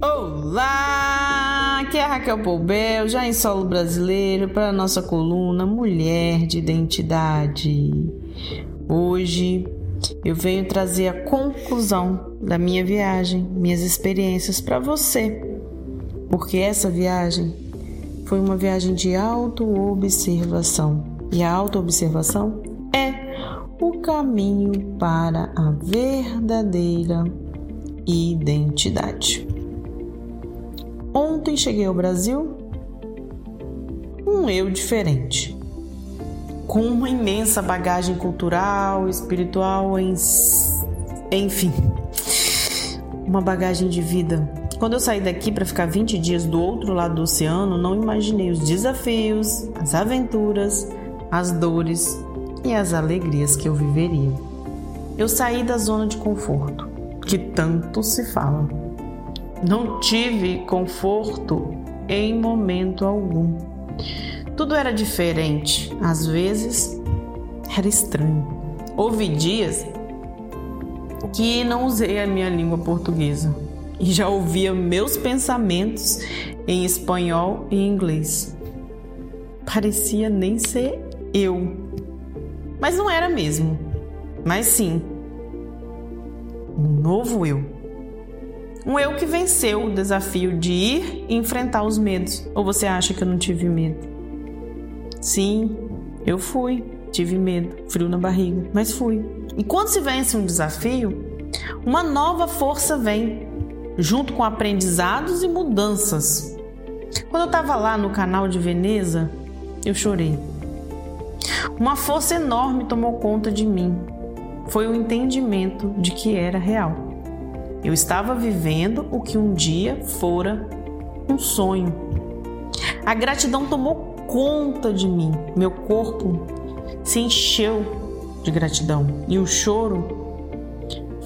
Olá, aqui é Raquel Poubel, já em solo brasileiro, para a nossa coluna Mulher de Identidade. Hoje eu venho trazer a conclusão da minha viagem, minhas experiências para você, porque essa viagem foi uma viagem de autoobservação e a autoobservação o caminho para a verdadeira identidade. Ontem cheguei ao Brasil, um eu diferente, com uma imensa bagagem cultural, espiritual, enfim, uma bagagem de vida. Quando eu saí daqui para ficar 20 dias do outro lado do oceano, não imaginei os desafios, as aventuras, as dores e as alegrias que eu viveria. Eu saí da zona de conforto, que tanto se fala não tive conforto em momento algum. Tudo era diferente, às vezes era estranho. Houve dias que não usei a minha língua portuguesa e já ouvia meus pensamentos em espanhol e inglês. Parecia nem ser eu, mas não era mesmo. Mas sim, um novo eu. Um eu que venceu o desafio de ir e enfrentar os medos. Ou você acha que eu não tive medo? Sim, eu fui. Tive medo, frio na barriga, mas fui. E quando se vence um desafio, uma nova força vem, junto com aprendizados e mudanças. Quando eu estava lá no canal de Veneza, eu chorei. Uma força enorme tomou conta de mim. Foi o entendimento de que era real. Eu estava vivendo o que um dia fora um sonho. A gratidão tomou conta de mim. Meu corpo se encheu de gratidão e o choro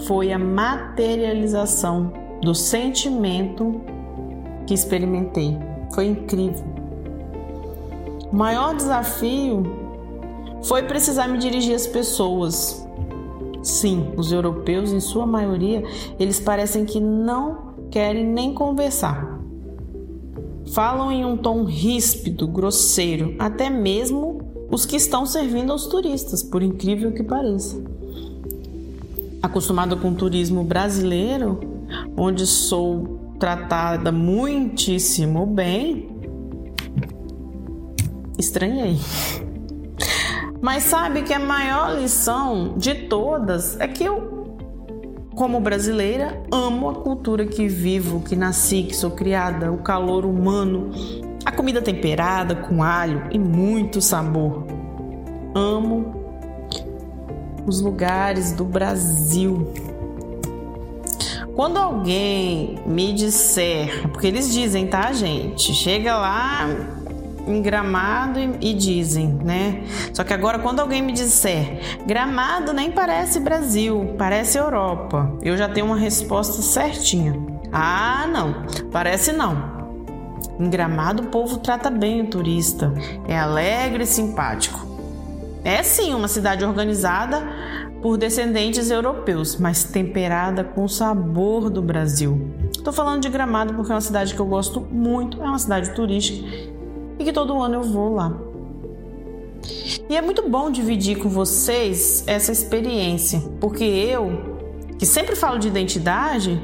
foi a materialização do sentimento que experimentei. Foi incrível. O maior desafio foi precisar me dirigir às pessoas Sim, os europeus, em sua maioria, eles parecem que não querem nem conversar. Falam em um tom ríspido, grosseiro, até mesmo os que estão servindo aos turistas, por incrível que pareça. Acostumada com o turismo brasileiro, onde sou tratada muitíssimo bem, estranhei. Mas sabe que a maior lição de todas é que eu, como brasileira, amo a cultura que vivo, que nasci, que sou criada, o calor humano, a comida temperada com alho e muito sabor. Amo os lugares do Brasil. Quando alguém me disser, porque eles dizem, tá, gente? Chega lá, em Gramado e, e, dizem, né? Só que agora, quando alguém me disser Gramado nem parece Brasil, parece Europa, eu já tenho uma resposta certinha. Ah, não, parece não. Em Gramado, o povo trata bem o turista, é alegre e simpático. É sim uma cidade organizada por descendentes europeus, mas temperada com o sabor do Brasil. Estou falando de Gramado porque é uma cidade que eu gosto muito, é uma cidade turística que todo ano eu vou lá. E é muito bom dividir com vocês essa experiência, porque eu, que sempre falo de identidade,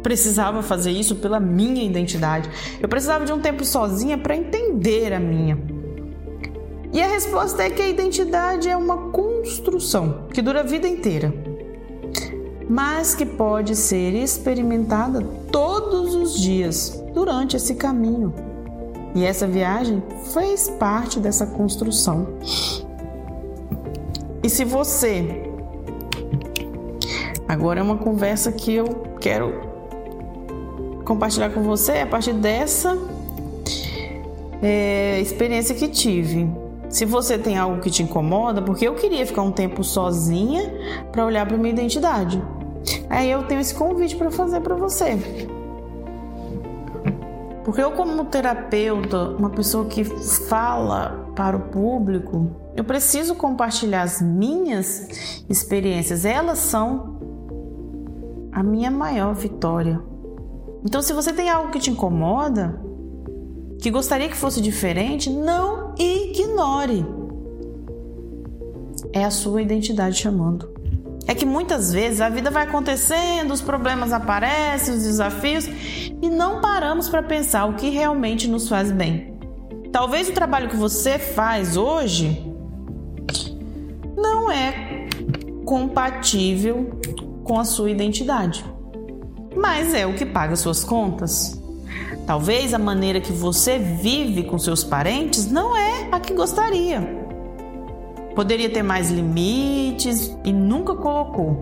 precisava fazer isso pela minha identidade. Eu precisava de um tempo sozinha para entender a minha. E a resposta é que a identidade é uma construção que dura a vida inteira, mas que pode ser experimentada todos os dias durante esse caminho. E essa viagem fez parte dessa construção. E se você. Agora é uma conversa que eu quero compartilhar com você a partir dessa é, experiência que tive. Se você tem algo que te incomoda, porque eu queria ficar um tempo sozinha para olhar para minha identidade. Aí eu tenho esse convite para fazer para você. Porque eu, como terapeuta, uma pessoa que fala para o público, eu preciso compartilhar as minhas experiências. Elas são a minha maior vitória. Então, se você tem algo que te incomoda, que gostaria que fosse diferente, não ignore. É a sua identidade chamando. É que muitas vezes a vida vai acontecendo, os problemas aparecem, os desafios e não paramos para pensar o que realmente nos faz bem. Talvez o trabalho que você faz hoje não é compatível com a sua identidade, mas é o que paga suas contas. Talvez a maneira que você vive com seus parentes não é a que gostaria. Poderia ter mais limites e nunca colocou.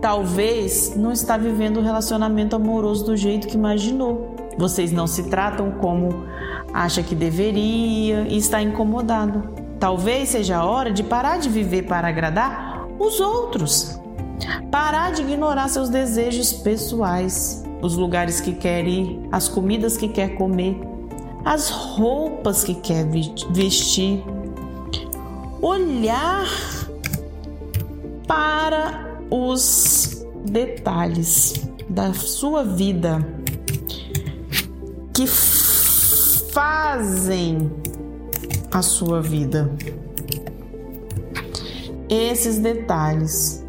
Talvez não está vivendo o um relacionamento amoroso do jeito que imaginou. Vocês não se tratam como acha que deveria e está incomodado. Talvez seja a hora de parar de viver para agradar os outros. Parar de ignorar seus desejos pessoais os lugares que quer ir, as comidas que quer comer, as roupas que quer vestir. Olhar para os detalhes da sua vida que fazem a sua vida. Esses detalhes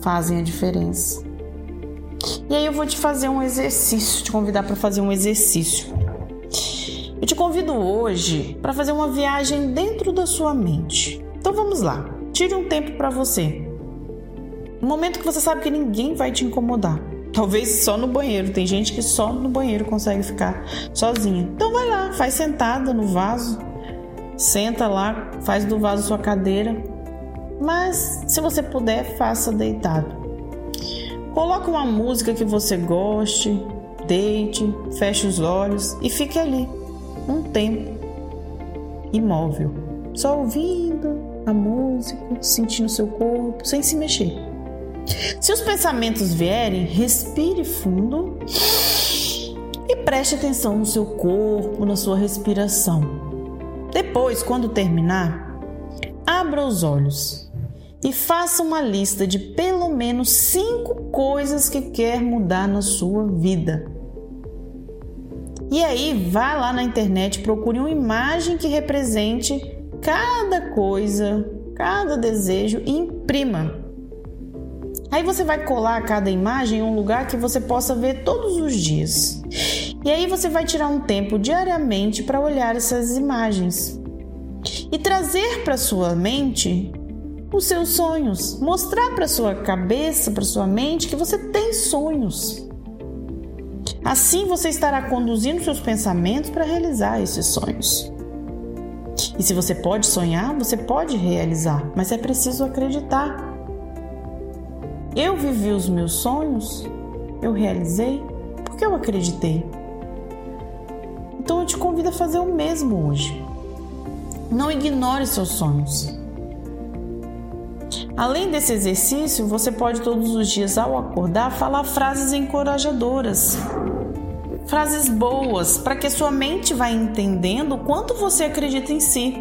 fazem a diferença. E aí eu vou te fazer um exercício, te convidar para fazer um exercício. Eu te convido hoje para fazer uma viagem dentro da sua mente. Então vamos lá. Tire um tempo para você. Um momento que você sabe que ninguém vai te incomodar. Talvez só no banheiro. Tem gente que só no banheiro consegue ficar sozinha. Então vai lá, faz sentada no vaso. Senta lá, faz do vaso sua cadeira. Mas se você puder, faça deitado. Coloque uma música que você goste, deite, feche os olhos e fique ali um tempo imóvel, só ouvindo a música, sentindo seu corpo, sem se mexer. Se os pensamentos vierem, respire fundo e preste atenção no seu corpo, na sua respiração. Depois, quando terminar, abra os olhos e faça uma lista de pelo menos cinco coisas que quer mudar na sua vida. E aí, vá lá na internet, procure uma imagem que represente cada coisa, cada desejo e imprima. Aí você vai colar cada imagem em um lugar que você possa ver todos os dias. E aí você vai tirar um tempo diariamente para olhar essas imagens e trazer para sua mente os seus sonhos, mostrar para sua cabeça, para sua mente que você tem sonhos. Assim você estará conduzindo seus pensamentos para realizar esses sonhos. E se você pode sonhar, você pode realizar, mas é preciso acreditar. Eu vivi os meus sonhos, eu realizei porque eu acreditei. Então eu te convido a fazer o mesmo hoje. Não ignore seus sonhos. Além desse exercício, você pode todos os dias ao acordar falar frases encorajadoras. Frases boas, para que sua mente vá entendendo o quanto você acredita em si.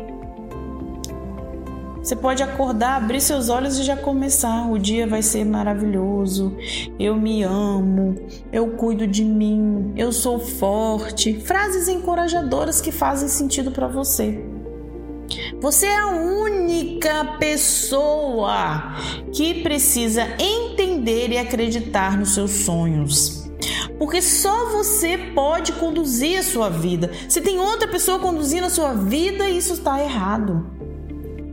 Você pode acordar, abrir seus olhos e já começar. O dia vai ser maravilhoso. Eu me amo. Eu cuido de mim. Eu sou forte. Frases encorajadoras que fazem sentido para você. Você é a única pessoa que precisa entender e acreditar nos seus sonhos. Porque só você pode conduzir a sua vida. Se tem outra pessoa conduzindo a sua vida, isso está errado.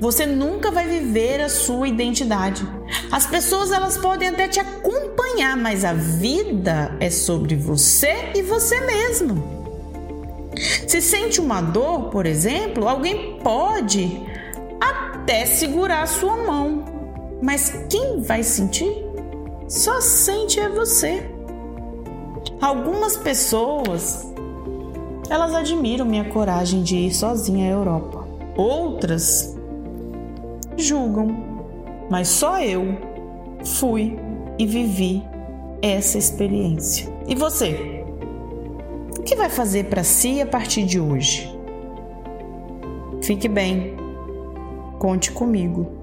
Você nunca vai viver a sua identidade. As pessoas elas podem até te acompanhar, mas a vida é sobre você e você mesmo. Se sente uma dor, por exemplo, alguém pode até segurar a sua mão, mas quem vai sentir? Só sente é você. Algumas pessoas elas admiram minha coragem de ir sozinha à Europa. Outras julgam, mas só eu fui e vivi essa experiência. E você? O que vai fazer para si a partir de hoje? Fique bem. Conte comigo.